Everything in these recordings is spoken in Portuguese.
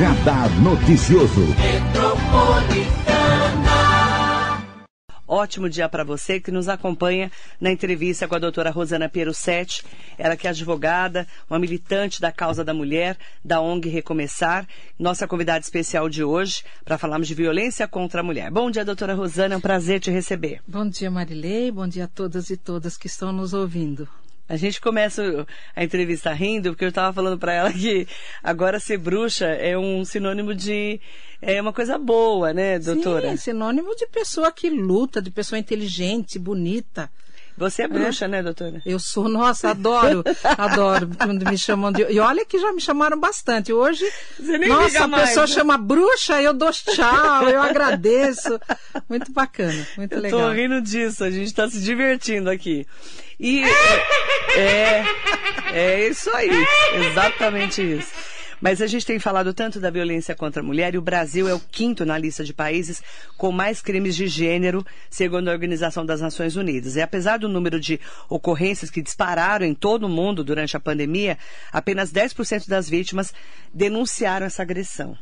Radar Noticioso. Ótimo dia para você que nos acompanha na entrevista com a doutora Rosana Pierusetti, ela que é advogada, uma militante da causa da mulher, da ONG Recomeçar, nossa convidada especial de hoje para falarmos de violência contra a mulher. Bom dia, doutora Rosana, é um prazer te receber. Bom dia, Marilei, bom dia a todas e todas que estão nos ouvindo. A gente começa a entrevista rindo, porque eu estava falando para ela que agora ser bruxa é um sinônimo de. É uma coisa boa, né, doutora? Sim, sinônimo de pessoa que luta, de pessoa inteligente, bonita. Você é bruxa, é? né, doutora? Eu sou, nossa, adoro, adoro quando me chamam de. E olha que já me chamaram bastante. Hoje, nossa, a mais, pessoa né? chama bruxa, eu dou tchau, eu agradeço. Muito bacana, muito eu legal. Tô rindo disso, a gente está se divertindo aqui. E é, é isso aí, exatamente isso. Mas a gente tem falado tanto da violência contra a mulher e o Brasil é o quinto na lista de países com mais crimes de gênero, segundo a Organização das Nações Unidas. E apesar do número de ocorrências que dispararam em todo o mundo durante a pandemia, apenas 10% das vítimas denunciaram essa agressão.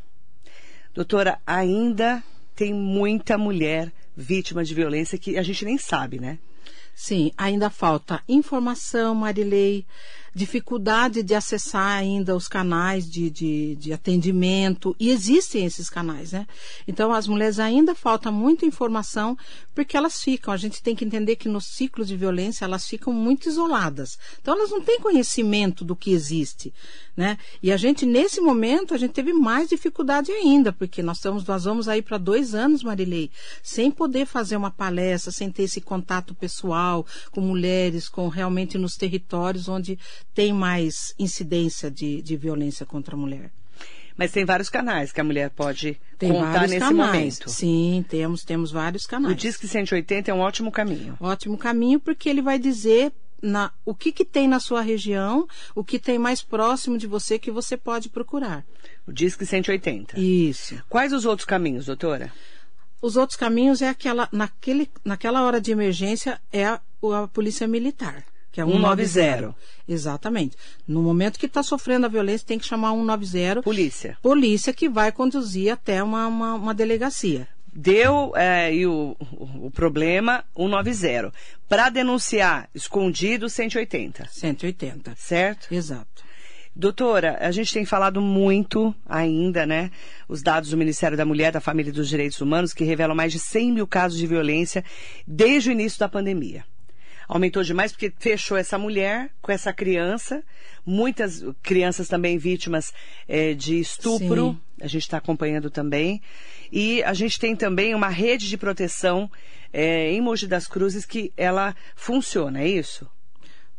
Doutora, ainda tem muita mulher vítima de violência que a gente nem sabe, né? Sim, ainda falta informação, Marilei, dificuldade de acessar ainda os canais de, de, de, atendimento, e existem esses canais, né? Então, as mulheres ainda falta muita informação, porque elas ficam, a gente tem que entender que no ciclo de violência elas ficam muito isoladas. Então, elas não têm conhecimento do que existe, né? E a gente, nesse momento, a gente teve mais dificuldade ainda, porque nós, estamos, nós vamos aí para dois anos, Marilei, sem poder fazer uma palestra, sem ter esse contato pessoal com mulheres, com realmente nos territórios onde tem mais incidência de, de violência contra a mulher. Mas tem vários canais que a mulher pode tem contar nesse canais. momento. Sim, temos, temos vários canais. O Disque 180 é um ótimo caminho. Ótimo caminho porque ele vai dizer na, o que, que tem na sua região, o que tem mais próximo de você que você pode procurar. O Disque 180. Isso. Quais os outros caminhos, doutora? Os outros caminhos é aquela, naquele, naquela hora de emergência, é a, a polícia militar que é 190. 190. Exatamente. No momento que está sofrendo a violência, tem que chamar 190. Polícia. Polícia que vai conduzir até uma, uma, uma delegacia. Deu é, e o, o, problema 190. Para denunciar escondido 180. 180. Certo? Exato. Doutora, a gente tem falado muito ainda, né? Os dados do Ministério da Mulher, da Família e dos Direitos Humanos, que revelam mais de 100 mil casos de violência desde o início da pandemia aumentou demais porque fechou essa mulher com essa criança, muitas crianças também vítimas é, de estupro, Sim. a gente está acompanhando também, e a gente tem também uma rede de proteção é, em Mogi das Cruzes que ela funciona, é isso?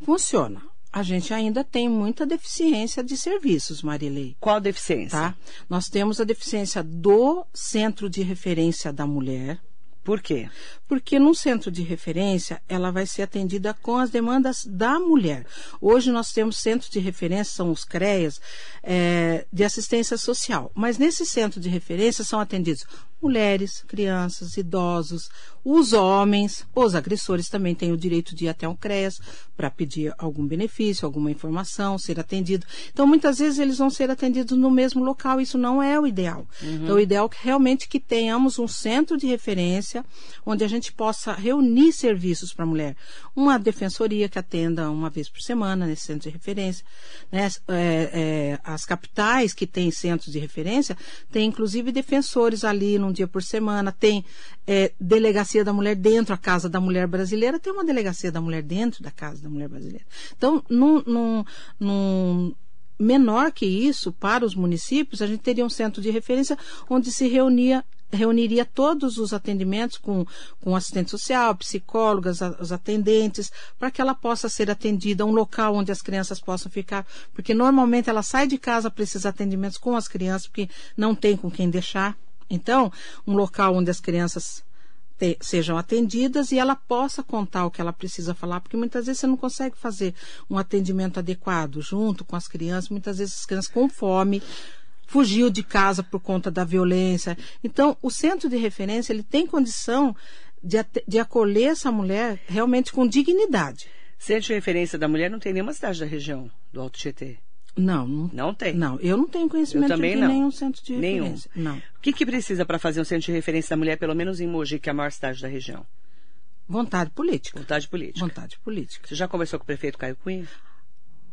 Funciona. A gente ainda tem muita deficiência de serviços, Marilei. Qual deficiência? Tá? Nós temos a deficiência do Centro de Referência da Mulher, por quê? Porque num centro de referência, ela vai ser atendida com as demandas da mulher. Hoje nós temos centros de referência, são os CREAS, é, de assistência social. Mas nesse centro de referência são atendidos mulheres, crianças, idosos, os homens, os agressores também têm o direito de ir até um CREAS para pedir algum benefício, alguma informação, ser atendido. Então, muitas vezes eles vão ser atendidos no mesmo local, isso não é o ideal. Uhum. Então, o ideal é realmente que tenhamos um centro de referência onde a gente possa reunir serviços para a mulher. Uma defensoria que atenda uma vez por semana nesse centro de referência. Né? É, é, as capitais que têm centros de referência têm inclusive defensores ali no um dia por semana, tem é, delegacia da mulher dentro, a Casa da Mulher Brasileira, tem uma delegacia da mulher dentro da Casa da Mulher Brasileira. Então, num, num, num menor que isso, para os municípios, a gente teria um centro de referência onde se reunia reuniria todos os atendimentos com, com assistente social, psicólogas, os atendentes, para que ela possa ser atendida, um local onde as crianças possam ficar, porque normalmente ela sai de casa para esses atendimentos com as crianças, porque não tem com quem deixar. Então, um local onde as crianças te, sejam atendidas e ela possa contar o que ela precisa falar, porque muitas vezes você não consegue fazer um atendimento adequado junto com as crianças, muitas vezes as crianças com fome, fugiu de casa por conta da violência. Então, o centro de referência ele tem condição de, de acolher essa mulher realmente com dignidade. Centro de referência da mulher não tem nenhuma cidade da região do Alto Tietê. Não, não, Não tem. Não, eu não tenho conhecimento de não. nenhum centro de Nenhum. referência. Não. O que, que precisa para fazer um centro de referência da mulher, pelo menos em Mogi, que é a maior cidade da região? Vontade política. Vontade política. Vontade política. Você já conversou com o prefeito Caio Cunha?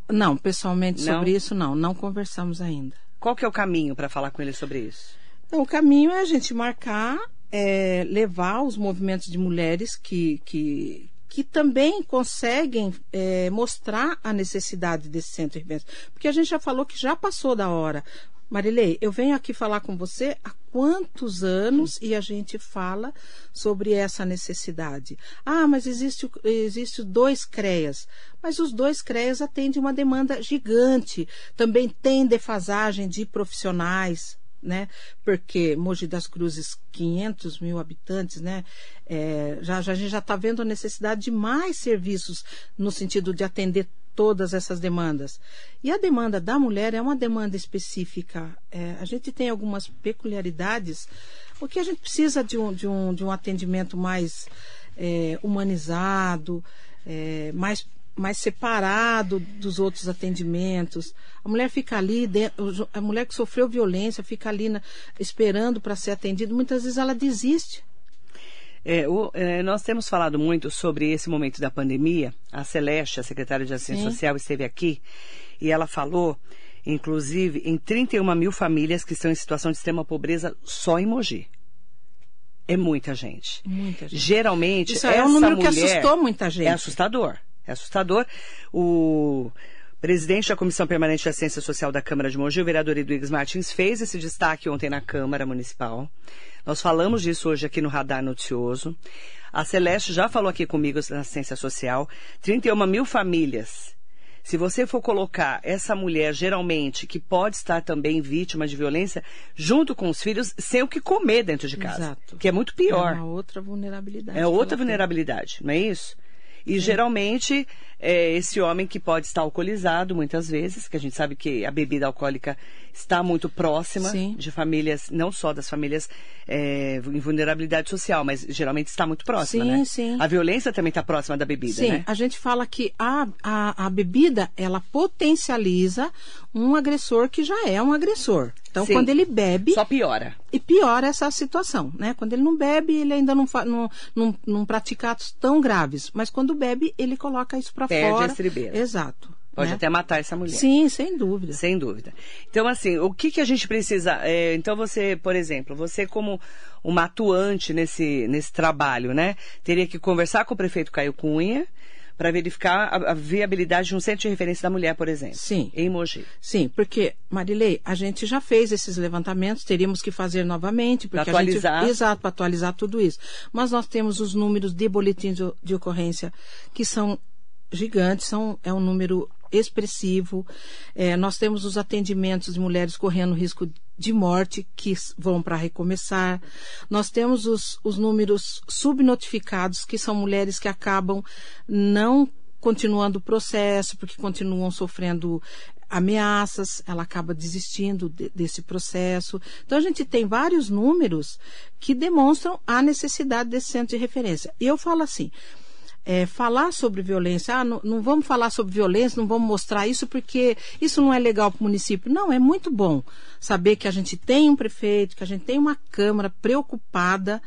Não, pessoalmente Não? sobre isso não, não conversamos ainda. Qual que é o caminho para falar com ele sobre isso? Então, o caminho é a gente marcar, é, levar os movimentos de mulheres que, que, que também conseguem é, mostrar a necessidade desse centro de referência. Porque a gente já falou que já passou da hora. Marilei, eu venho aqui falar com você há quantos anos e a gente fala sobre essa necessidade. Ah, mas existe, existe dois CREAS. Mas os dois CREAS atendem uma demanda gigante. Também tem defasagem de profissionais, né? Porque Mogi das Cruzes, 500 mil habitantes, né? É, já, já, a gente já está vendo a necessidade de mais serviços no sentido de atender todas essas demandas. E a demanda da mulher é uma demanda específica. É, a gente tem algumas peculiaridades, porque a gente precisa de um, de um, de um atendimento mais é, humanizado, é, mais, mais separado dos outros atendimentos. A mulher fica ali, a mulher que sofreu violência fica ali na- esperando para ser atendida. Muitas vezes ela desiste. É, o- é, nós temos falado muito sobre esse momento da pandemia. A Celeste, a secretária de Assistência Sim. Social, esteve aqui e ela falou, inclusive, em 31 mil famílias que estão em situação de extrema pobreza só em Mogi. É muita gente. Muita gente. Geralmente, Isso é um número que assustou muita gente. É assustador. É assustador. O presidente da Comissão Permanente de Assistência Social da Câmara de Mogi, o vereador Edwiges Martins, fez esse destaque ontem na Câmara Municipal. Nós falamos disso hoje aqui no Radar Noticioso. A Celeste já falou aqui comigo na assistência social. 31 mil famílias. Se você for colocar essa mulher, geralmente, que pode estar também vítima de violência, junto com os filhos, sem o que comer dentro de casa. Exato. Que é muito pior. É uma outra vulnerabilidade. É outra ela tem. vulnerabilidade, não é isso? E geralmente é esse homem que pode estar alcoolizado muitas vezes, que a gente sabe que a bebida alcoólica está muito próxima Sim. de famílias, não só das famílias é, em vulnerabilidade social, mas geralmente está muito próxima, Sim, né? sim. A violência também está próxima da bebida, Sim, né? a gente fala que a, a, a bebida, ela potencializa um agressor que já é um agressor. Então, Sim. quando ele bebe, Só piora. e piora essa situação, né? Quando ele não bebe, ele ainda não, não, não, não pratica atos tão graves. Mas quando bebe, ele coloca isso para Perde a fora. estribeira. Exato. Pode né? até matar essa mulher. Sim, sem dúvida. Sem dúvida. Então, assim, o que, que a gente precisa. é, então, você, por exemplo, você como uma atuante nesse, nesse trabalho, né? Teria que conversar com o prefeito Caio Cunha para verificar a, a viabilidade de um centro de referência da mulher, por exemplo. Sim. Em Mogi. Sim, porque, Marilei, a gente já fez esses levantamentos, teríamos que fazer novamente, porque Pra a gente. atualizar. Exato, para atualizar tudo isso. Mas nós temos os números de boletim de, de ocorrência que são gigantes, são, é um número expressivo. É, nós temos os atendimentos de mulheres correndo risco de morte que vão para recomeçar. Nós temos os, os números subnotificados, que são mulheres que acabam não continuando o processo, porque continuam sofrendo ameaças, ela acaba desistindo de- desse processo. Então, a gente tem vários números que demonstram a necessidade desse centro de referência. E eu falo assim, é, falar sobre violência, ah, não, não vamos falar sobre violência, não vamos mostrar isso porque isso não é legal para o município. Não, é muito bom saber que a gente tem um prefeito, que a gente tem uma Câmara preocupada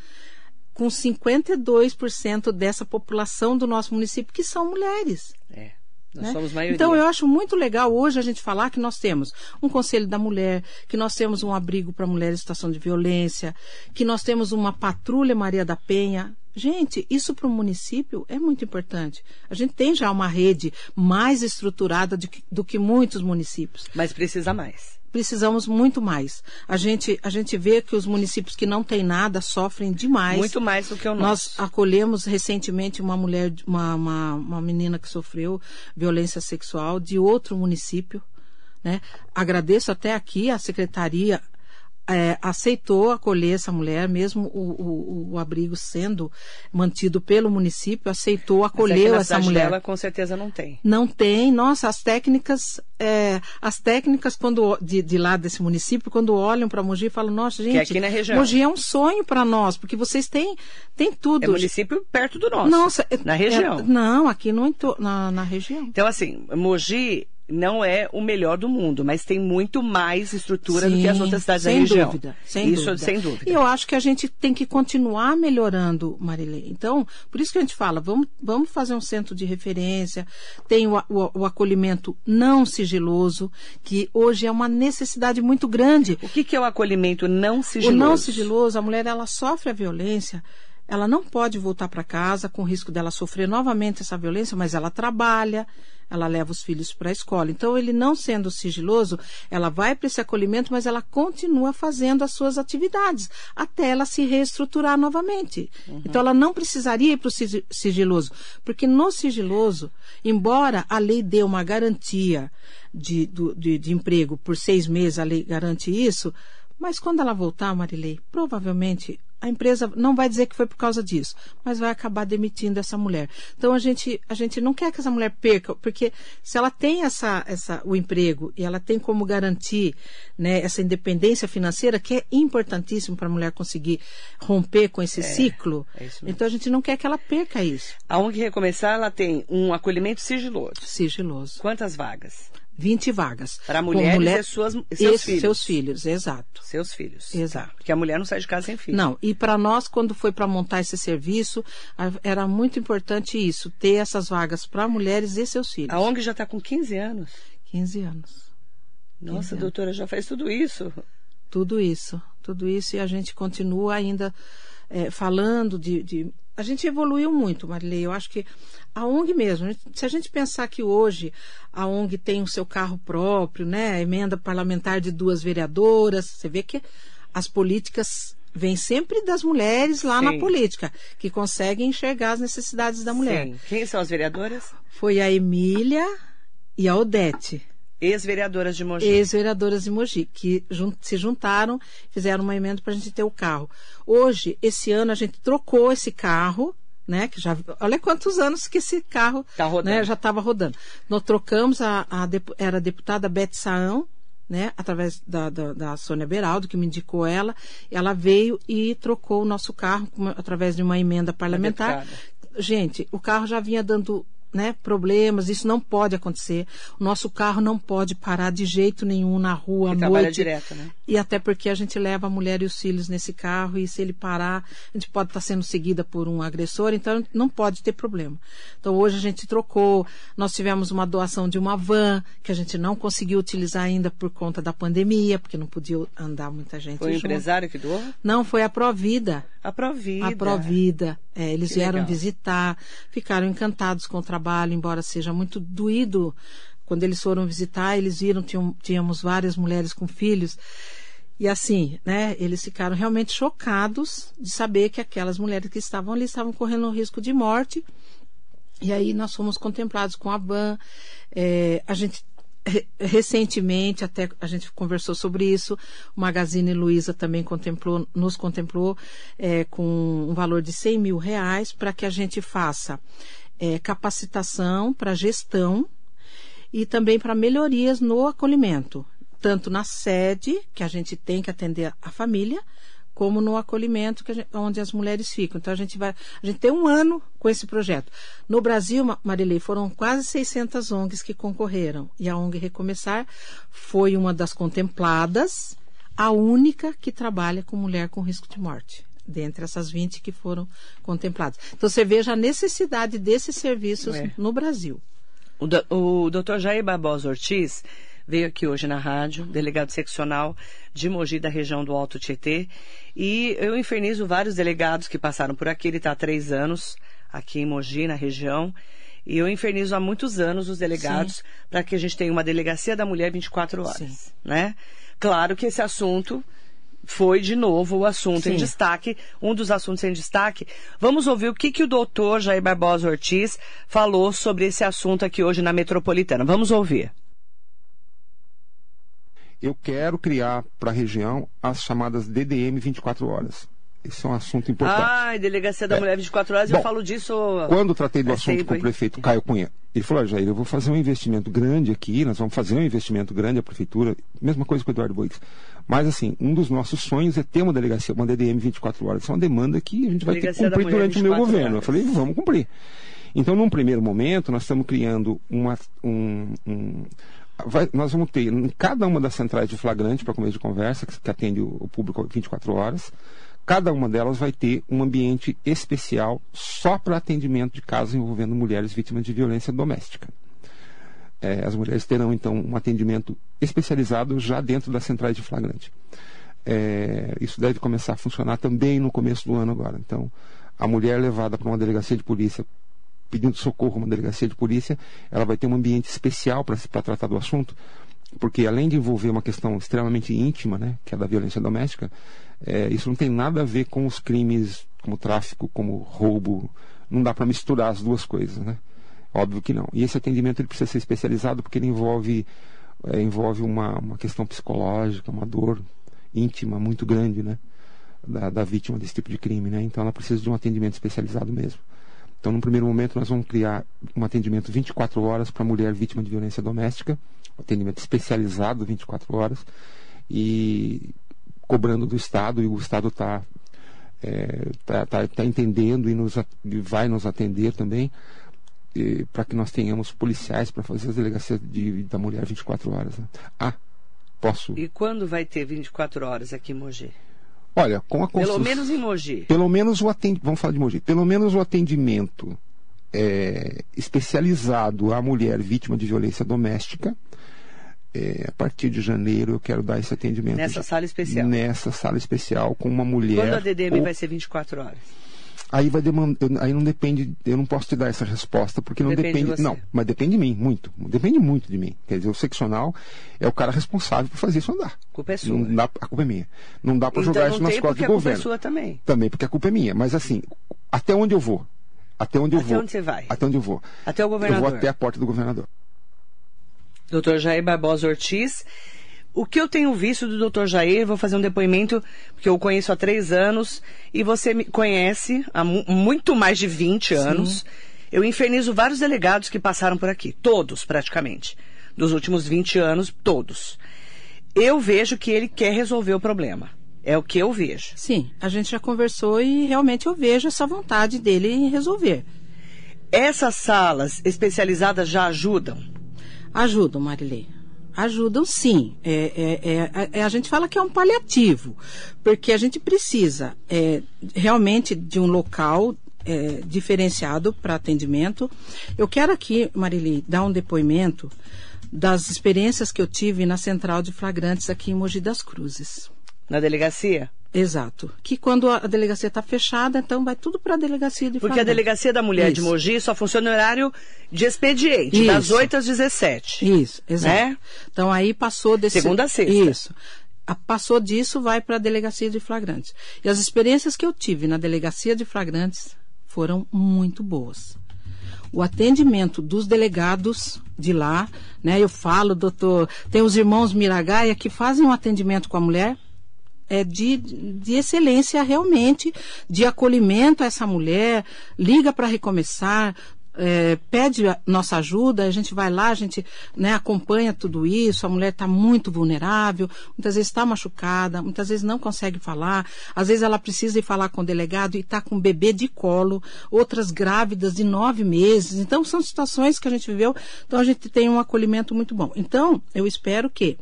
com 52% dessa população do nosso município, que são mulheres. É. Nós né? somos maioria. Então eu acho muito legal hoje a gente falar que nós temos um conselho da mulher, que nós temos um abrigo para mulheres em situação de violência, que nós temos uma patrulha Maria da Penha. Gente, isso para o município é muito importante. A gente tem já uma rede mais estruturada do que, do que muitos municípios Mas precisa mais. precisamos muito mais. A gente, a gente vê que os municípios que não têm nada sofrem demais. Muito mais do que o Nós nosso. acolhemos recentemente uma mulher, uma, uma, uma menina que sofreu violência sexual de outro município. Né? Agradeço até aqui a secretaria. É, aceitou acolher essa mulher, mesmo o, o, o abrigo sendo mantido pelo município, aceitou, Mas aqui acolheu na essa mulher. dela, com certeza não tem. Não tem, nossa, as técnicas, é, as técnicas quando de, de lá desse município, quando olham para Mogi, falam, nossa, gente, é aqui na região. Mogi é um sonho para nós, porque vocês têm, têm tudo. É município perto do nosso. Nossa, é- na região. é- não, aqui no, na, na região. Então, assim, Mogi não é o melhor do mundo, mas tem muito mais estrutura Sim, do que as outras cidades da sem região. Dúvida, sem isso dúvida. sem dúvida. E eu acho que a gente tem que continuar melhorando, Marilei. Então, por isso que a gente fala, vamos, vamos fazer um centro de referência, tem o, o, o acolhimento não sigiloso, que hoje é uma necessidade muito grande. O que, que é o acolhimento não sigiloso? O não sigiloso, a mulher ela sofre a violência, ela não pode voltar para casa com risco dela sofrer novamente essa violência, mas ela trabalha, ela leva os filhos para a escola. Então, ele não sendo sigiloso, ela vai para esse acolhimento, mas ela continua fazendo as suas atividades até ela se reestruturar novamente. Uhum. Então, ela não precisaria ir para o sigiloso, porque no sigiloso, embora a lei dê uma garantia de, de, de emprego por seis meses, a lei garante isso, mas quando ela voltar, Marilei, provavelmente a empresa não vai dizer que foi por causa disso, mas vai acabar demitindo essa mulher. Então a gente, a gente não quer que essa mulher perca, porque se ela tem essa, essa, o emprego e ela tem como garantir né, essa independência financeira, que é importantíssimo para a mulher conseguir romper com esse é, ciclo, é então a gente não quer que ela perca isso. A ONG Recomeçar, ela tem um acolhimento sigiloso. Sigiloso. Quantas vagas? 20 vagas. Para mulheres mulher, e, suas, e seus filhos. seus filhos, exato. Seus filhos. Exato. Porque a mulher não sai de casa sem filho. Não, e para nós, quando foi para montar esse serviço, era muito importante isso, ter essas vagas para mulheres e seus filhos. A ONG já está com 15 anos. 15 anos. Nossa, 15 doutora, já faz tudo isso. Tudo isso, tudo isso, e a gente continua ainda é, falando de, de a gente evoluiu muito, Marilei. Eu acho que a ONG mesmo, se a gente pensar que hoje a ONG tem o seu carro próprio, né? A emenda parlamentar de duas vereadoras, você vê que as políticas vêm sempre das mulheres lá Sim. na política, que conseguem enxergar as necessidades da mulher. Sim. Quem são as vereadoras? Foi a Emília e a Odete. Ex-vereadoras de Mogi. Ex-vereadoras de Mogi, que jun se juntaram, fizeram uma emenda para a gente ter o carro. Hoje, esse ano, a gente trocou esse carro, né? Que já, olha quantos anos que esse carro tá. Né, já estava rodando. Nós trocamos, a, a, era a deputada Beth Saão, né, através da, da, da, Sônia Beraldo, que me indicou ela, ela veio e trocou o nosso carro através de uma emenda parlamentar. Gente, o carro já vinha dando né, problemas, isso não pode acontecer. O nosso carro não pode parar de jeito nenhum na rua à noite. Direto, né? E até porque a gente leva a mulher e os filhos nesse carro e se ele parar, a gente pode estar sendo seguida por um agressor, então não pode ter problema. Então hoje a gente trocou, nós tivemos uma doação de uma van que a gente não conseguiu utilizar ainda por conta da pandemia, porque não podia andar muita gente Foi o junto. empresário que doou? Não, foi a Provida. A Provida. A Provida. É, eles Que vieram legal. visitar, ficaram encantados com o trabalho, embora seja muito doído. Quando eles foram visitar, eles viram, tinham, tínhamos várias mulheres com filhos. E assim, né, eles ficaram realmente chocados de saber que aquelas mulheres que estavam ali estavam correndo um risco de morte. E aí nós fomos contemplados com a van. É, a gente recentemente até a gente conversou sobre isso. O Magazine Luiza também contemplou, nos contemplou é, com um valor de 100 mil reais para que a gente faça é, capacitação para gestão e também para melhorias no acolhimento, tanto na sede, que a gente tem que atender a família, como no acolhimento gente- onde as mulheres ficam. Então a gente vai, a gente tem um ano com esse projeto. No Brasil, Ma- Marilei, foram quase 600 ONGs que concorreram e a ONG Recomeçar foi uma das contempladas, a única que trabalha com mulher com risco de morte. Dentre essas 20 que foram contempladas. Então você veja a necessidade desses serviços É. no Brasil. O, do, o doutor Jair Barbosa Ortiz veio aqui hoje na rádio, delegado seccional de Mogi da região do Alto Tietê. E eu infernizo vários delegados que passaram por aqui. Ele está há três anos aqui em Mogi, na região. E eu infernizo há muitos anos os delegados para que a gente tenha uma delegacia da mulher 24 horas. Sim. Né? Claro que esse assunto foi de novo o assunto em Sim. destaque, um dos assuntos em destaque. Vamos ouvir o que, que o doutor Jair Barbosa Ortiz falou sobre esse assunto aqui hoje na Metropolitana. Vamos ouvir. Eu quero criar para a região as chamadas DDM 24 horas. Esse é um assunto importante. Ai, Delegacia da É. Mulher 24 horas, eu Bom, falo disso. Quando tratei do É assunto cedo, com o hein? prefeito Caio Cunha, ele falou, "Ah, Jair, eu vou fazer um investimento grande aqui, nós vamos fazer um investimento grande, a prefeitura, mesma coisa com o Eduardo Boix. Mas, assim, um dos nossos sonhos é ter uma delegacia, uma DDM 24 horas. Isso é uma demanda que a gente vai ter que Delegacia cumprir durante o meu 24 governo. Eu horas. falei, vamos cumprir. Então, num primeiro momento, nós estamos criando uma, um, um- vai, nós vamos ter em cada uma das centrais de flagrante, para começo de conversa, que, que atende o, o público 24 horas, cada uma delas vai ter um ambiente especial só para atendimento de casos envolvendo mulheres vítimas de violência doméstica. É, as mulheres terão, então, um atendimento especializado já dentro das centrais de flagrante. É, isso deve começar a funcionar também no começo do ano agora. Então, a mulher levada para uma delegacia de polícia pedindo socorro a uma delegacia de polícia, ela vai ter um ambiente especial para tratar do assunto, porque além de envolver uma questão extremamente íntima, né, que é da violência doméstica, é, isso não tem nada a ver com os crimes como tráfico, como roubo. Não dá para misturar as duas coisas, né? Óbvio que não. E esse atendimento ele precisa ser especializado porque ele envolve, é, envolve uma, uma questão psicológica, uma dor íntima muito grande, né? Da, da vítima desse tipo de crime, né? Então ela precisa de um atendimento especializado mesmo. Então, no primeiro momento, nós vamos criar um atendimento 24 horas para mulher vítima de violência doméstica, um atendimento especializado 24 horas, e cobrando do Estado, e o Estado está é, tá, tá, tá, entendendo e, nos, e vai nos atender também, para que nós tenhamos policiais para fazer as delegacias de, da mulher 24 horas. Né? Ah, posso. E quando vai ter 24 horas aqui em Mogi? Olha, com a construção... Pelo menos em Mogi. Pelo menos o atendimento, vamos falar de Mogi, pelo menos o atendimento é, especializado à mulher vítima de violência doméstica, é, a partir de janeiro eu quero dar esse atendimento. Nessa sala especial? Nessa sala especial com uma mulher... Quando a DDM ou... vai ser 24 horas? Aí vai demandar, aí não depende, eu não posso te dar essa resposta porque não depende, depende não, mas depende de mim, muito, depende muito de mim. Quer dizer, o seccional é o cara responsável por fazer isso andar. A culpa é sua. Não dá, a culpa é minha. Não dá para então, jogar isso nas costas do governo. A culpa é sua também. Também porque a culpa é minha, mas assim, até onde eu vou? Até onde eu até vou? Até onde você vai? Até onde eu vou? Até o governador. Eu vou até a porta do governador. Doutor Jair Barbosa Ortiz o que eu tenho visto do Dr. Jair, vou fazer um depoimento, porque eu o conheço há três anos, e você me conhece há muito mais de 20 anos. Sim. Eu infernizo vários delegados que passaram por aqui, todos praticamente. Dos últimos 20 anos, todos. Eu vejo que ele quer resolver o problema. É o que eu vejo. Sim, a gente já conversou e realmente eu vejo essa vontade dele em resolver. Essas salas especializadas já ajudam? Ajudam, Marilei ajudam sim. É, é, é, é, a gente fala que é um paliativo, porque a gente precisa é, realmente de um local é, diferenciado para atendimento. Eu quero aqui, Marili, dar um depoimento das experiências que eu tive na central de flagrantes aqui em Mogi das Cruzes. Na delegacia? Exato. Que quando a delegacia está fechada, então vai tudo para a delegacia de Porque a delegacia da mulher Isso. de Mogi só funciona no horário de expediente, Isso. das 8 às 17. Isso, exato. Né? Então aí passou desse. Segunda a sexta. Isso. Passou disso, vai para a delegacia de flagrantes. E as experiências que eu tive na delegacia de flagrantes foram muito boas. O atendimento dos delegados de lá, né? Eu falo, doutor, tem os irmãos Miragaia que fazem um atendimento com a mulher é, de, de excelência realmente, de acolhimento a essa mulher, liga para recomeçar, é, pede nossa ajuda, a gente vai lá, a gente né, acompanha tudo isso, a mulher está muito vulnerável, muitas vezes está machucada, muitas vezes não consegue falar, às vezes ela precisa ir falar com o delegado e está com um bebê de colo, outras grávidas de nove meses. Então, são situações que a gente viveu, então a gente tem um acolhimento muito bom. Então, eu espero que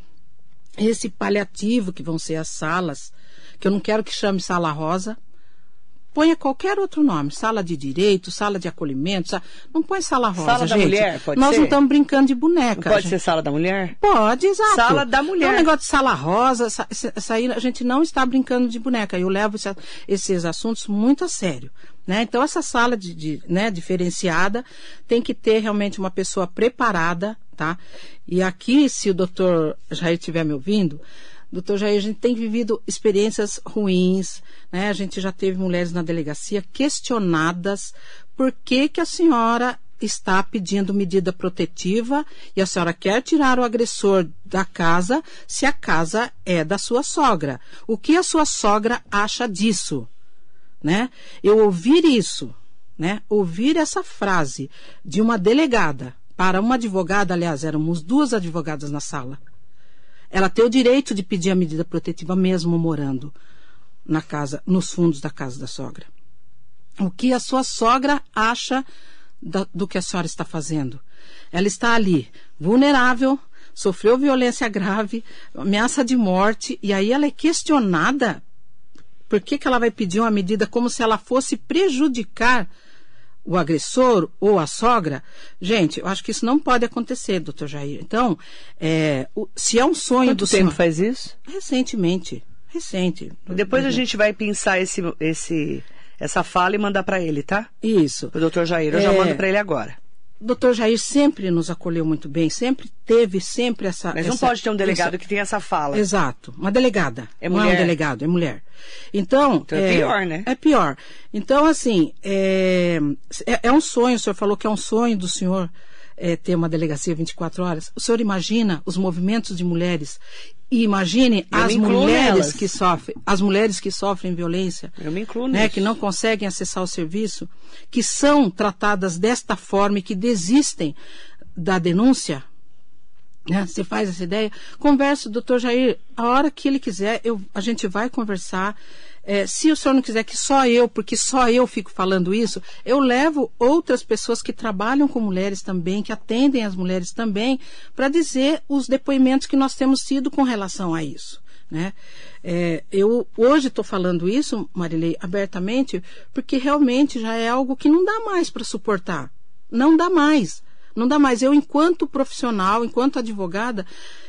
esse paliativo, que vão ser as salas, que eu não quero que chame sala rosa, ponha qualquer outro nome, sala de direito, sala de acolhimento, sala... não põe sala rosa, sala gente. da mulher, pode Nós ser? não estamos brincando de boneca. Não pode gente. ser sala da mulher? Pode, exato. Sala da mulher. Então, um negócio de sala rosa, aí a gente não está brincando de boneca. Eu levo esses assuntos muito a sério. Né? Então, essa sala de, de, né, diferenciada tem que ter realmente uma pessoa preparada, tá? E aqui, se o doutor Jair estiver me ouvindo, doutor Jair, a gente tem vivido experiências ruins, né? A gente já teve mulheres na delegacia questionadas por que, que a senhora está pedindo medida protetiva e a senhora quer tirar o agressor da casa se a casa é da sua sogra. O que a sua sogra acha disso? né? Eu ouvir isso, né? Ouvir essa frase de uma delegada para uma advogada, aliás, éramos duas advogadas na sala. Ela tem o direito de pedir a medida protetiva mesmo morando na casa, nos fundos da casa da sogra. O que a sua sogra acha da, do que a senhora está fazendo? Ela está ali, vulnerável, sofreu violência grave, ameaça de morte, e aí ela é questionada por que, que ela vai pedir uma medida como se ela fosse prejudicar o agressor ou a sogra? Gente, eu acho que isso não pode acontecer, doutor Jair. Então, é, o, se é um sonho Quanto do tempo senhor... faz isso? Recentemente. Recente. Depois a gente vai pensar esse, esse, essa fala e mandar para ele, tá? Isso. O doutor Jair, eu já É. mando para ele agora. Doutor Jair sempre nos acolheu muito bem, sempre teve sempre essa. Mas não essa- pode ter um delegado essa- que tenha essa fala. Exato, uma delegada. É Não é mulher. um delegado, é mulher. Então. Então é pior, né? É pior. Então, assim, é, é, é um sonho, o senhor falou que é um sonho do senhor é, ter uma delegacia 24 horas. O senhor imagina os movimentos de mulheres e imagine Eu as mulheres nelas. que sofrem, as mulheres que sofrem violência né, que não conseguem acessar o serviço, que são tratadas desta forma e que desistem da denúncia. Né? Você faz essa ideia? Converse, doutor Jair, a hora que ele quiser, eu, a gente vai conversar. É, se o senhor não quiser que só eu, porque só eu fico falando isso, eu levo outras pessoas que trabalham com mulheres também, que atendem as mulheres também, para dizer os depoimentos que nós temos tido com relação a isso. Né? É, eu hoje estou falando isso, Marilei, abertamente, porque realmente já é algo que não dá mais para suportar. Não dá mais. Não dá mais. Eu, enquanto profissional, enquanto advogada,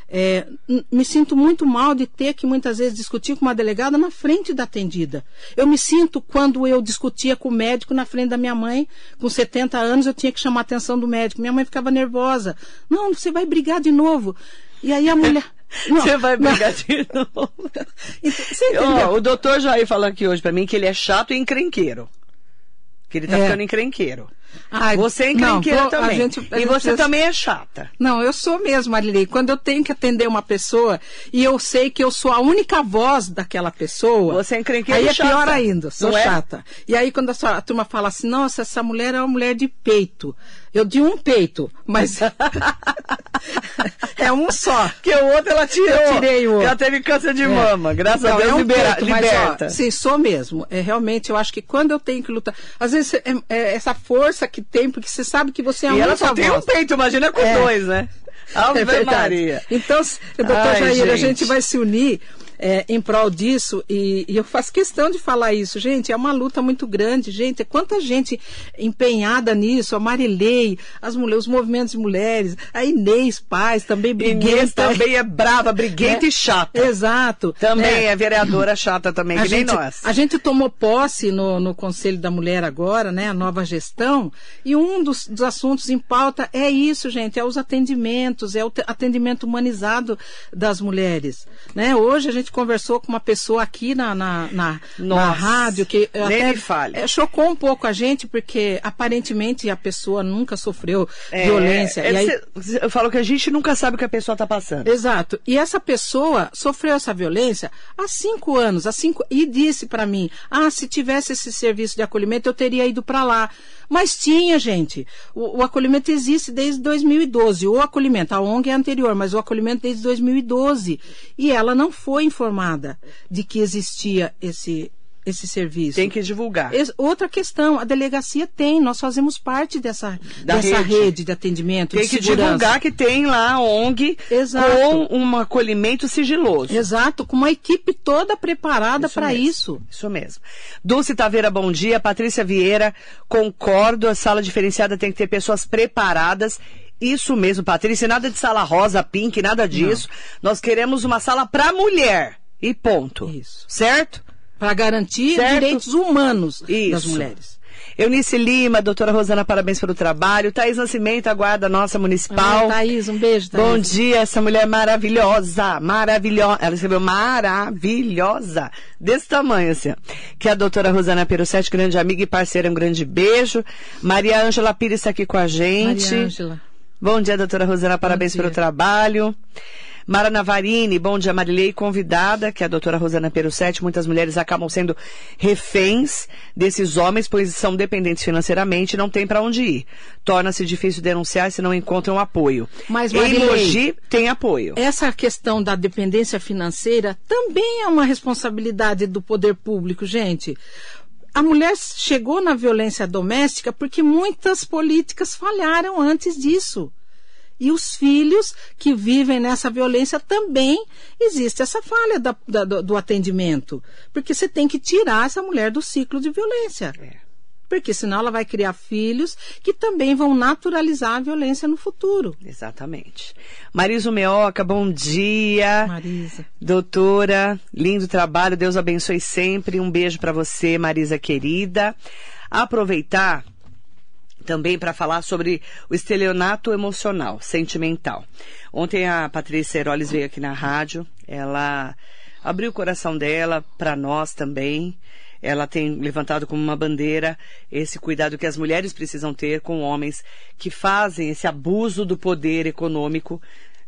é, me sinto muito mal de ter que muitas vezes discutir com uma delegada na frente da atendida. Eu me sinto quando eu discutia com o médico na frente da minha mãe, com 70 anos, eu tinha que chamar a atenção do médico. Minha mãe ficava nervosa. Não, você vai brigar de novo. E aí a mulher. Não, Você vai brigar de novo. Então, entendeu? o doutor Jair falou aqui hoje pra mim que ele é chato e encrenqueiro. Que ele tá É. ficando encrenqueiro. Ai, Você é não, encrenqueira a também. gente- a e você também é chata. Não, eu sou mesmo, Marilei. Quando eu tenho que atender uma pessoa e eu sei que eu sou a única voz daquela pessoa. Você é encrenqueira Aí é chata. pior ainda, sou Não é? chata. E aí quando a, sua- a turma fala assim, nossa, essa mulher é uma mulher de peito. Eu de um peito, mas é um só. Porque o outro ela tirou. Eu tirei o outro. Ela teve câncer de É. mama. Graças a Então, Deus é um libera- peito, mas, ó, liberta. sim, sou mesmo. É realmente, eu acho que quando eu tenho que lutar, às vezes é, é essa força que tem, porque você sabe que você é a e ela só tem um voz. peito, imagina com É. dois, né? Ave É verdade. Maria. Então, doutor Ai, Jair, a gente. gente vai se unir é, em prol disso e, e eu faço questão de falar isso. Gente, é uma luta muito grande, gente. É quanta gente empenhada nisso, a Marilei, as mulheres, os movimentos de mulheres, a Inês Paz, também Inês briguenta. também é brava, briguenta É, e chata. Exato. Também É. é vereadora chata também, A que nem gente, nós. a gente tomou posse no, no Conselho da Mulher agora, né, a nova gestão, e um dos, dos assuntos em pauta é isso, gente, é os atendimentos, é o te- atendimento humanizado das mulheres. Né? Hoje a gente conversou com uma pessoa aqui na, na, na, na rádio que até, é, chocou um pouco a gente, porque aparentemente a pessoa nunca sofreu É, violência. é, e aí, cê- eu falo que a gente nunca sabe o que a pessoa está passando. Exato. E essa pessoa sofreu essa violência há cinco anos, há cinco e disse para mim: ah, se tivesse esse serviço de acolhimento eu teria ido para lá. Mas tinha, gente. O, o acolhimento existe desde 2012. O acolhimento, a ONG é anterior, mas o acolhimento desde 2012. E ela não foi informada de que existia esse esse serviço. Tem que divulgar. Ex- Outra questão, a delegacia tem, nós fazemos parte dessa, Da dessa rede. rede. de atendimento. Tem de que segurança. divulgar que tem lá a ONG Exato. com um acolhimento sigiloso. Exato, com uma equipe toda preparada para isso. Isso mesmo. Dulce Taveira, bom dia. Patrícia Vieira, concordo. A sala diferenciada tem que ter pessoas preparadas. Isso mesmo, Patrícia. Nada de sala rosa, pink, nada disso. Nós queremos uma sala para mulher. E ponto. Isso. Certo? Para garantir Certo. direitos humanos Isso. das mulheres. Eunice Lima, doutora Rosana, parabéns pelo trabalho. Thaís Nascimento, a guarda nossa municipal. Ah, Thaís, um beijo, Thaís. Bom dia, essa mulher maravilhosa, maravilhosa. Ela escreveu maravilhosa, desse tamanho assim. Que é a doutora Rosana Perussetti, grande amiga e parceira, um grande beijo. Maria Ângela Pires está aqui com a gente. Maria Ângela. Bom dia, doutora Rosana, parabéns pelo trabalho. Mara Navarini, bom dia, Marilei, convidada, que é a doutora Rosana Perussetti. Muitas mulheres acabam sendo reféns desses homens, pois são dependentes financeiramente e não têm para onde ir. Torna-se difícil denunciar se não encontram apoio. Mas, Marilei, Mogi tem apoio. Essa questão da dependência financeira também é uma responsabilidade do poder público, gente. A mulher chegou na violência doméstica porque muitas políticas falharam antes disso. E os filhos que vivem nessa violência também existe essa falha da, da, do, atendimento. Porque você tem que tirar essa mulher do ciclo de violência. É. Porque senão ela vai criar filhos que também vão naturalizar a violência no futuro. Exatamente. Marisa Meoca, bom dia. Marisa. Doutora, lindo trabalho, Deus abençoe sempre. Um beijo para você, Marisa querida. Aproveitar também para falar sobre o estelionato emocional, sentimental. Ontem a Patrícia Heroles veio aqui na rádio, ela abriu o coração dela para nós também ela tem levantado como uma bandeira esse cuidado que as mulheres precisam ter com homens que fazem esse abuso do poder econômico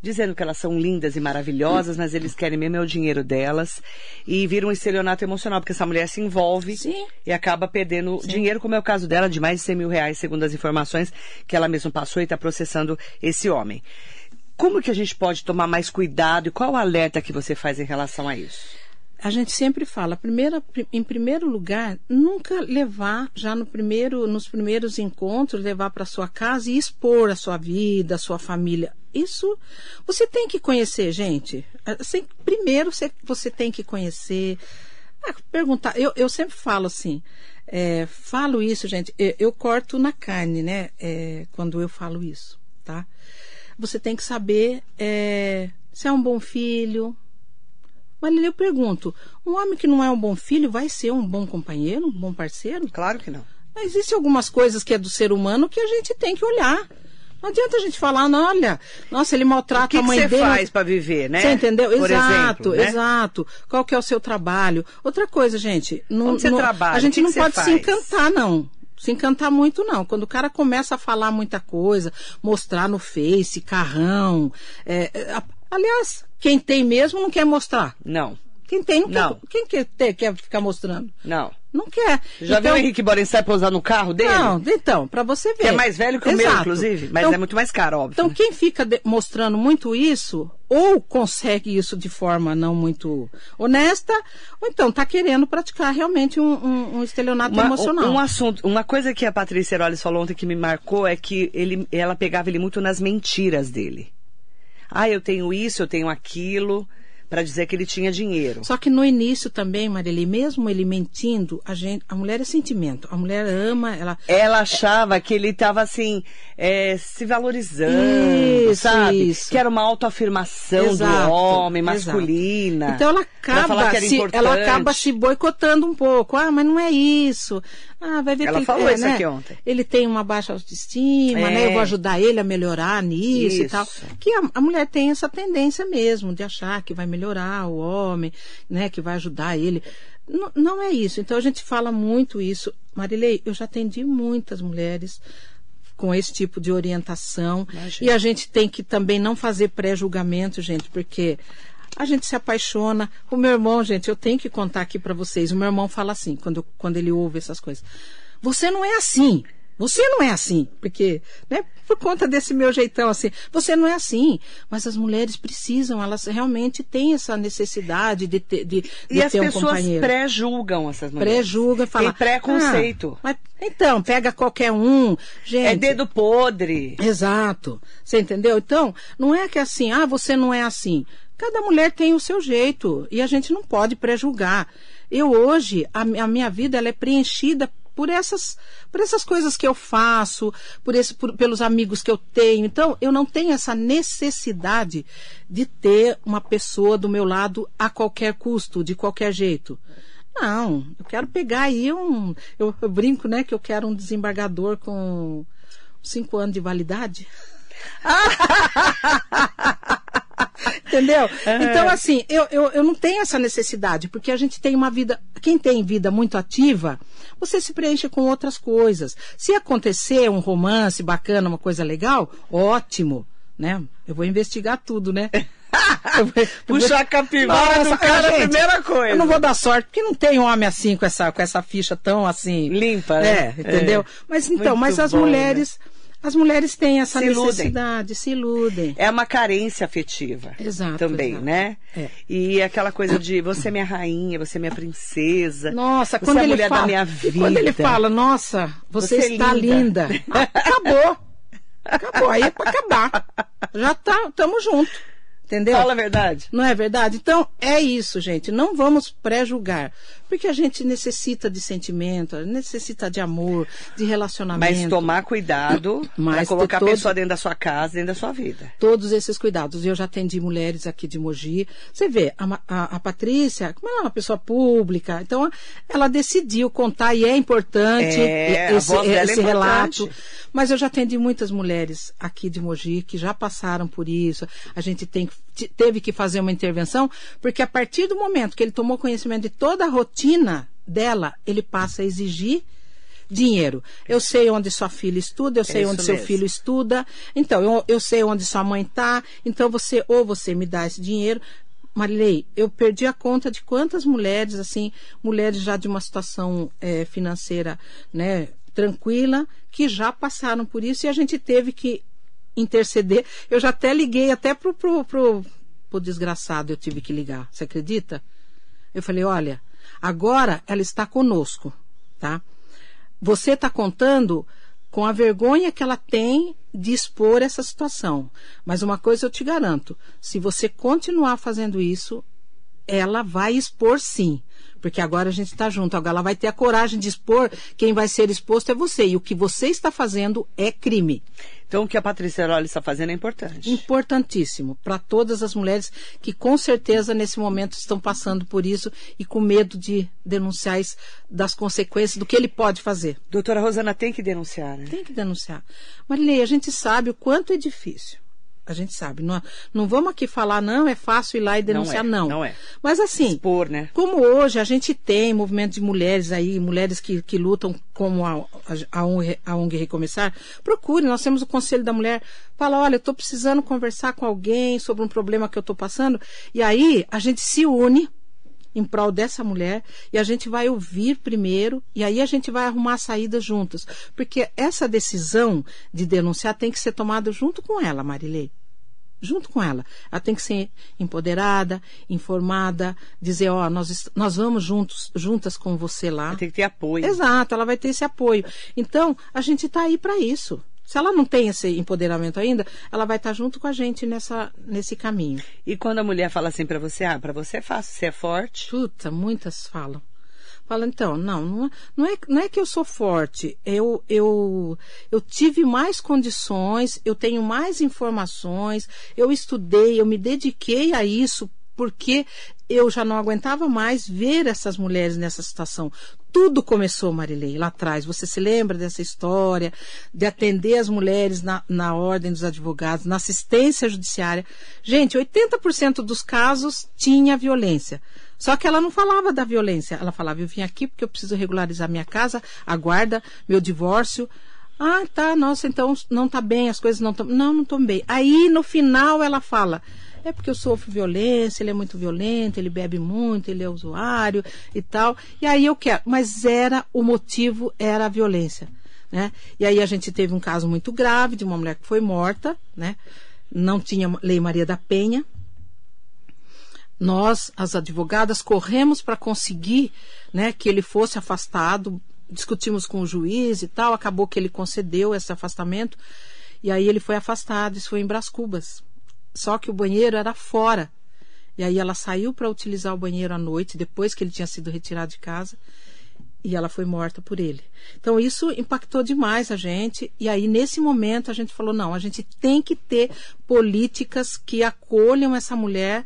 dizendo que elas são lindas e maravilhosas, mas eles querem mesmo é o dinheiro delas e vira um estelionato emocional, porque essa mulher se envolve Sim. e acaba perdendo Sim. dinheiro, como é o caso dela, de mais de 100 mil reais, segundo as informações que ela mesma passou e está processando esse homem. Como que a gente pode tomar mais cuidado e qual o alerta que você faz em relação a isso? a gente sempre fala, primeira, em primeiro lugar, nunca levar já no primeiro, nos primeiros encontros, levar para sua casa e expor a sua vida, a sua família. Isso você tem que conhecer, gente. Assim, primeiro você, você tem que conhecer. Ah, perguntar, eu, eu sempre falo assim, é, falo isso, gente, eu, eu, corto na carne, né? É, quando eu falo isso, tá? Você tem que saber é, se é um bom filho, mas eu pergunto, um homem que não é um bom filho vai ser um bom companheiro, um bom parceiro? Claro que não. Mas existem algumas coisas que é do ser humano que a gente tem que olhar. Não adianta a gente falar, não, olha, nossa, ele maltrata que a mãe que dele. O que você faz para viver, né? Você entendeu? Por exato, exemplo, né? exato. Qual que é o seu trabalho? Outra coisa, gente, não, Onde você não- trabalha? a gente que não que pode se encantar, não. Se encantar muito, não. Quando o cara começa a falar muita coisa, mostrar no Face, carrão. é, é, aliás, quem tem mesmo não quer mostrar. Não, Quem tem não, Não. quer. Quem quer ter, quer ficar mostrando? não. Não quer. Já então, viu o Henrique Borenstein pousar no carro dele? Não, então, para você ver. Que é mais velho que o meu, Exato. inclusive, mas Então, é muito mais caro, óbvio. Então, né? quem fica de- mostrando muito isso, ou consegue isso de forma não muito honesta, ou então está querendo praticar realmente um, um- um estelionato Uma- emocional. Um, um assunto, uma coisa que a Patrícia Heroles falou ontem que me marcou é que ele, ela pegava ele muito nas mentiras dele. Ah, eu tenho isso, eu tenho aquilo, para dizer que ele tinha dinheiro. Só que no início também, Marili, mesmo ele mentindo, a, gente, a mulher é sentimento. A mulher ama, ela. Ela achava que ele estava assim, é, se valorizando, Isso, sabe? isso. Que era uma autoafirmação do Exato, homem, exato. masculina. Então ela acaba, se, ela acaba se boicotando um pouco. Ah, mas não é isso. Ah, vai ver Ela que falou é, isso né? aqui ontem. Ele tem uma baixa autoestima, É. né? Eu vou ajudar ele a melhorar nisso e Isso. tal. Que a, a mulher tem essa tendência mesmo de achar que vai melhorar o homem, né? Que vai ajudar ele. N- não é isso. Então a gente fala muito isso. Marilei, eu já atendi muitas mulheres com esse tipo de orientação. Imagina. E a gente tem que também não fazer pré-julgamento, gente, porque a gente se apaixona. O meu irmão, gente, eu tenho que contar aqui para vocês. O meu irmão fala assim, quando, quando ele ouve essas coisas. Você não é assim. Você não é assim, porque, né, por conta desse meu jeitão assim, você não é assim, mas as mulheres precisam, elas realmente têm essa necessidade de ter, de, de E as ter um pessoas companheiro pré-julgam essas mulheres. pré-julga e fala. Tem preconceito. "Ah, mas, então, pega qualquer um. Gente. É dedo podre. Exato. Você entendeu? Então, não é que assim, ah, você não é assim. Cada mulher tem o seu jeito e a gente não pode pré-julgar. Eu hoje, a, a minha vida ela é preenchida por essas, por essas coisas que eu faço, por esse, por- pelos amigos que eu tenho. Então, eu não tenho essa necessidade de ter uma pessoa do meu lado a qualquer custo, de qualquer jeito. Não, eu quero pegar aí um. Eu, eu brinco, né, que eu quero um desembargador com cinco anos de validade. Entendeu? Então, assim, eu, eu, eu não tenho essa necessidade, porque a gente tem uma vida. Quem tem vida muito ativa, você se preenche com outras coisas. Se acontecer um romance bacana, uma coisa legal, ótimo. Né? Eu vou investigar tudo, né? Puxar a capivara do cara é a primeira coisa. Eu não vou dar sorte, porque não tem homem assim com essa, com essa ficha tão assim. Limpa, né? É, entendeu? É. Mas então, Muito mas as bom, né? As mulheres têm essa Se iludem. necessidade, se iludem. É uma carência afetiva. Exato, Também, exato. né? É. E aquela coisa de você é minha rainha, você é minha princesa. Nossa, você quando é a ele mulher fala, da minha vida. quando ele fala, nossa, você, Você é está linda. linda. Acabou. Acabou, aí é para acabar. já tá, tamo junto. Entendeu? Fala a verdade. Não é verdade? Então, é isso, gente. Não vamos pré-julgar. Porque a gente necessita de sentimento, necessita de amor, de relacionamento. Mas tomar cuidado para colocar todo... a pessoa dentro da sua casa, dentro da sua vida. Todos esses cuidados. Eu já atendi mulheres aqui de Mogi. Você vê, a, a, a Patrícia, como ela é uma pessoa pública, então ela decidiu contar e é importante é, esse, é esse é relato. Mas eu já atendi muitas mulheres aqui de Mogi que já passaram por isso. A gente tem, teve que fazer uma intervenção, porque a partir do momento que ele tomou conhecimento de toda a rotina rotina dela, ele passa a exigir dinheiro. Eu sei onde sua filha estuda, eu sei é onde seu filho estuda, então eu, eu sei onde sua mãe está, então você ou você me dá esse dinheiro. Marilei, eu perdi a conta de quantas mulheres, assim, mulheres já de uma situação é, financeira, né, tranquila, que já passaram por isso e a gente teve que interceder. Eu já até liguei até pro, pro, pro, pro desgraçado, eu tive que ligar. Você acredita? Eu falei, olha, Agora ela está conosco, tá? Você está contando com a vergonha que ela tem de expor essa situação. Mas uma coisa eu te garanto: se você continuar fazendo isso, ela vai expor sim. Porque agora a gente está junto. Agora ela vai ter a coragem de expor. Quem vai ser exposto é você. E o que você está fazendo é crime. Então, o que a Patrícia Loli está fazendo é importante. Importantíssimo. Para todas as mulheres que, com certeza, nesse momento estão passando por isso e com medo de denunciar das consequências do que ele pode fazer. Doutora Rosana, tem que denunciar, né? Tem que denunciar. Marilei, a gente sabe o quanto é difícil. A gente sabe. Não, não vamos aqui falar, não, é fácil ir lá e denunciar, não. É, não. não é. Mas assim, Expor, né? como hoje a gente tem movimento de mulheres aí, mulheres que, que lutam como a, a, ONG, a ONG Recomeçar, procure, nós temos o Conselho da Mulher, fala, olha, eu estou precisando conversar com alguém sobre um problema que eu estou passando, e aí a gente se une em prol dessa mulher e a gente vai ouvir primeiro e aí a gente vai arrumar saídas juntas. Porque essa decisão de denunciar tem que ser tomada junto com ela, Marilei junto com ela. Ela tem que ser empoderada, informada, dizer, ó, oh, nós, nós vamos juntos, juntas com você lá. Tem que ter apoio. Exato, ela vai ter esse apoio. Então, a gente está aí para isso. Se ela não tem esse empoderamento ainda, ela vai estar tá junto com a gente nessa, nesse caminho. E quando a mulher fala assim para você, ah, para você é fácil, você é forte? Puta, muitas falam. Fala, então, não, não é, não é, não é que eu sou forte, eu, eu, eu tive mais condições, eu tenho mais informações, eu estudei, eu me dediquei a isso porque eu já não aguentava mais ver essas mulheres nessa situação. Tudo começou, Marilei, lá atrás. Você se lembra dessa história de atender as mulheres na, na ordem dos advogados, na assistência judiciária? Gente, 80% dos casos tinha violência. Só que ela não falava da violência. Ela falava, eu vim aqui porque eu preciso regularizar minha casa, a guarda, meu divórcio. Ah, tá, nossa, então não tá bem, as coisas não estão. Não, não estão bem. Aí, no final, ela fala é porque eu sofro violência, ele é muito violento, ele bebe muito, ele é usuário e tal. E aí eu quero, mas era o motivo era a violência, né? E aí a gente teve um caso muito grave de uma mulher que foi morta, né? Não tinha lei Maria da Penha. Nós, as advogadas, corremos para conseguir, né, que ele fosse afastado. Discutimos com o juiz e tal, acabou que ele concedeu esse afastamento. E aí ele foi afastado, isso foi em Brás Cubas. Só que o banheiro era fora. E aí ela saiu para utilizar o banheiro à noite, depois que ele tinha sido retirado de casa, e ela foi morta por ele. Então isso impactou demais a gente. E aí nesse momento a gente falou: não, a gente tem que ter políticas que acolham essa mulher.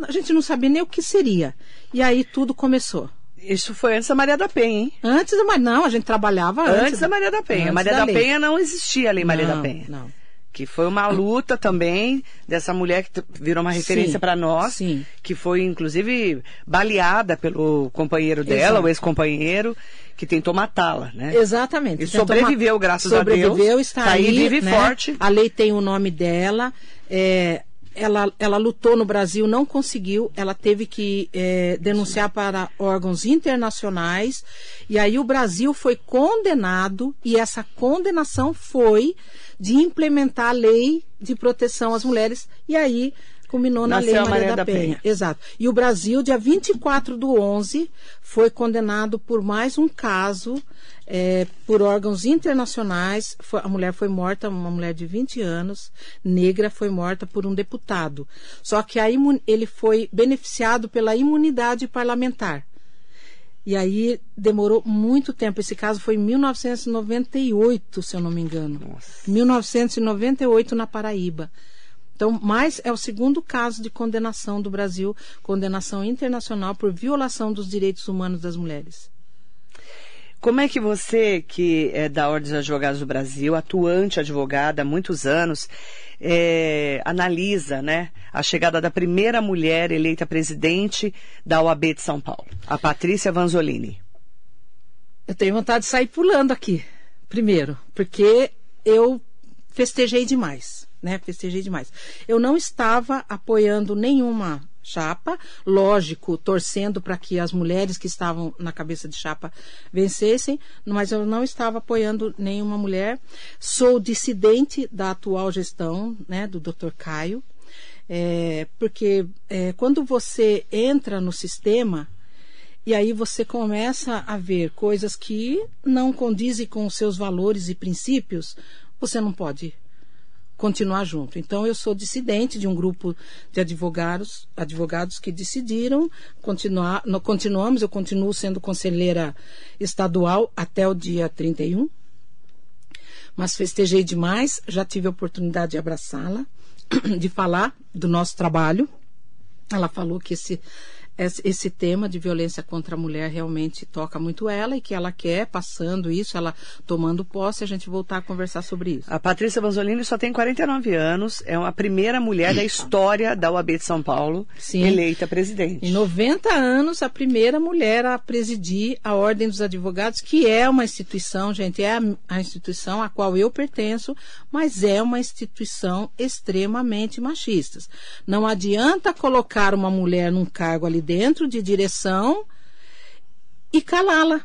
A gente não sabia nem o que seria. E aí tudo começou. Isso foi antes da Maria da Penha, hein? Antes da Maria. Não, a gente trabalhava antes. Antes da Maria da Penha. Antes Maria da, da Penha não existia a Lei Maria não, da Penha. Não que foi uma luta também dessa mulher que virou uma referência para nós, sim. que foi inclusive baleada pelo companheiro dela, Exato. o ex-companheiro, que tentou matá-la, né? Exatamente. E sobreviveu, graças sobreviveu, a Deus. Está tá aí, vive né? forte. A lei tem o nome dela. É, ela, ela lutou no Brasil, não conseguiu, ela teve que é, denunciar para órgãos internacionais, e aí o Brasil foi condenado, e essa condenação foi de implementar a lei de proteção às mulheres, e aí culminou na Nasceu Lei Maria, Maria da, da Penha. Penha. Exato. E o Brasil, dia 24 do 11, foi condenado por mais um caso é, por órgãos internacionais. Foi- a mulher foi morta, uma mulher de 20 anos, negra, foi morta por um deputado. Só que a imu- ele foi beneficiado pela imunidade parlamentar. E aí demorou muito tempo. Esse caso foi em 1998, se eu não me engano. Nossa. 1998 na Paraíba. Então, mas é o segundo caso de condenação do Brasil, condenação internacional por violação dos direitos humanos das mulheres. Como é que você, que é da Ordem dos Advogados do Brasil, atuante advogada há muitos anos, é, analisa né, a chegada da primeira mulher eleita presidente da OAB de São Paulo, a Patrícia Vanzolini? Eu tenho vontade de sair pulando aqui, primeiro, porque eu festejei demais, né? Festejei demais. Eu não estava apoiando nenhuma chapa, lógico, torcendo para que as mulheres que estavam na cabeça de chapa vencessem, mas eu não estava apoiando nenhuma mulher. Sou dissidente da atual gestão, né, do Dr. Caio, é, porque é, quando você entra no sistema e aí você começa a ver coisas que não condizem com os seus valores e princípios, você não pode continuar junto. Então eu sou dissidente de um grupo de advogados, advogados que decidiram continuar, no- continuamos, eu continuo sendo conselheira estadual até o dia 31. Mas festejei demais, já tive a oportunidade de abraçá-la, de falar do nosso trabalho. Ela falou que esse, esse tema de violência contra a mulher realmente toca muito ela e que ela quer, passando isso, ela tomando posse, a gente voltar a conversar sobre isso. A Patrícia Vanzolini só tem 49 anos, é a primeira mulher da história da OAB de São Paulo Sim. eleita presidente. Em 90 anos, a primeira mulher a presidir a Ordem dos Advogados, que é uma instituição, gente, é a, a instituição a qual eu pertenço, mas é uma instituição extremamente machista. Não adianta colocar uma mulher num cargo ali dentro de direção e calá-la.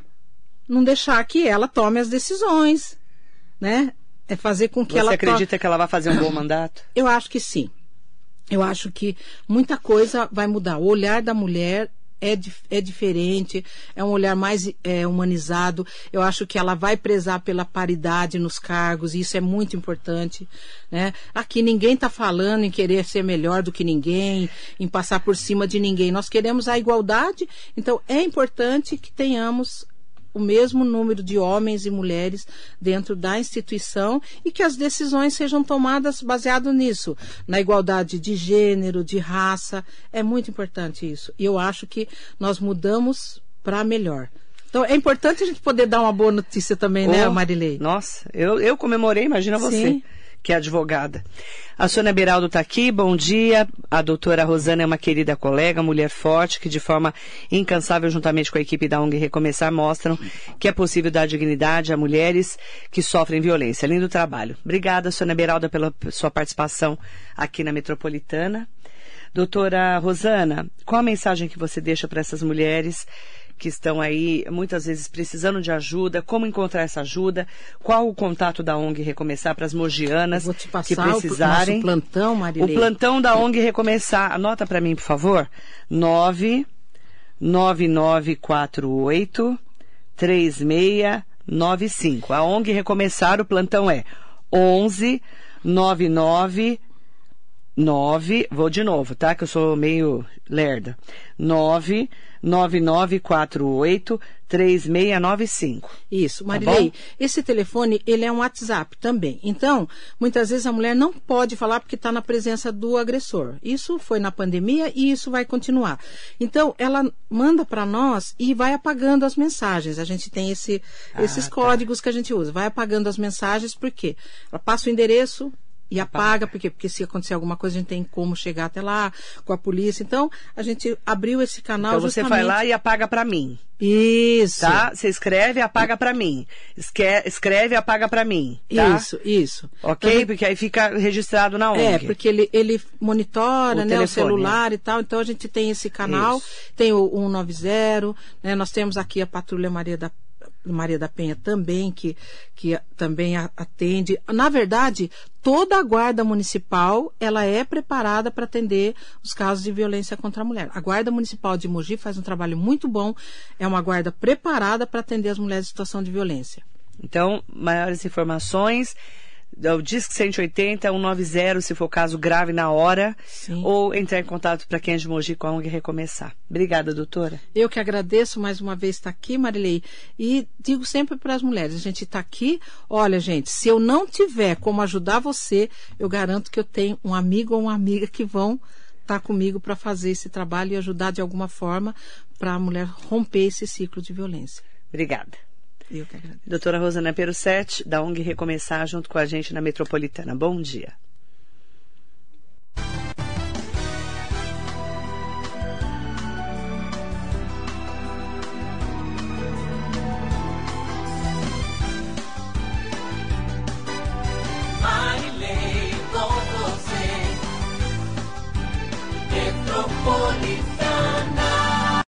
Não deixar que ela tome as decisões, né? É fazer com que Você ela to- acredita que ela vai fazer um bom mandato? eu acho que sim. Eu acho que muita coisa vai mudar. O olhar da mulher é, é diferente, é um olhar mais é, humanizado. Eu acho que ela vai prezar pela paridade nos cargos, e isso é muito importante. Né? Aqui ninguém está falando em querer ser melhor do que ninguém, em passar por cima de ninguém. Nós queremos a igualdade, então é importante que tenhamos o mesmo número de homens e mulheres dentro da instituição e que as decisões sejam tomadas baseado nisso, na igualdade de gênero, de raça. É muito importante isso. E eu acho que nós mudamos para melhor. Então é importante a gente poder dar uma boa notícia também, né, Oh, Marilei? Nossa, eu, eu comemorei, imagina você, Sim. Que é advogada. A Sônia Beraldo está aqui, bom dia. A doutora Rosana é uma querida colega, mulher forte, que de forma incansável, juntamente com a equipe da ONG Recomeçar, mostram que é possível dar dignidade a mulheres que sofrem violência. Lindo trabalho. Obrigada, Sônia Beralda, pela sua participação aqui na Metropolitana. Doutora Rosana, qual a mensagem que você deixa para essas mulheres que estão aí muitas vezes precisando de ajuda? Como encontrar essa ajuda? Qual o contato da ONG Recomeçar para as mogianas Vou te que passar o precisarem? nosso plantão, O Marilei. plantão da ONG Recomeçar, anota para mim, por favor. 9 9948 3695. A ONG Recomeçar, o plantão é 11 99 9, vou de novo, tá? Que eu sou meio lerda. 9 9948 3695. Isso, Tá Marilei, bom? esse telefone, ele é um WhatsApp também. Então, muitas vezes a mulher não pode falar porque está na presença do agressor. Isso foi na pandemia e isso vai continuar. Então, ela manda para nós e vai apagando as mensagens. A gente tem esse, esses tá. códigos que a gente usa. Vai apagando as mensagens, por quê? Ela passa o endereço, e apaga, por quê? Porque se acontecer alguma coisa, a gente tem como chegar até lá com a polícia. Então, a gente abriu esse canal Então você vai lá e apaga para mim, Isso. tá? Você escreve e apaga para mim. Esque- Escreve e apaga para mim, tá? Isso, isso. Ok? Então, Porque aí fica registrado na ONG. É, porque ele, ele monitora O né, o telefone, celular e tal, então a gente tem esse canal, Isso. tem o 190, né, nós temos aqui a Patrulha Maria da, Maria da Penha também, que, que também atende. Na verdade, toda a guarda municipal, ela é preparada para atender os casos de violência contra a mulher. A guarda municipal de Mogi faz um trabalho muito bom, é uma guarda preparada para atender as mulheres em situação de violência. Então, maiores informações é o Disque 180 190, se for caso grave na hora, Sim. ou entrar em contato para quem é de Mogi com a ONG Recomeçar. Obrigada, doutora. Eu que agradeço mais uma vez estar aqui, Marilei, e digo sempre para as mulheres, a gente está aqui, olha, gente, se eu não tiver como ajudar você, eu garanto que eu tenho um amigo ou uma amiga que vão estar tá comigo para fazer esse trabalho e ajudar de alguma forma para a mulher romper esse ciclo de violência. Obrigada. Eu que agradeço. Doutora Rosana Perucete, da ONG Recomeçar, junto com a gente na Metropolitana. Bom dia.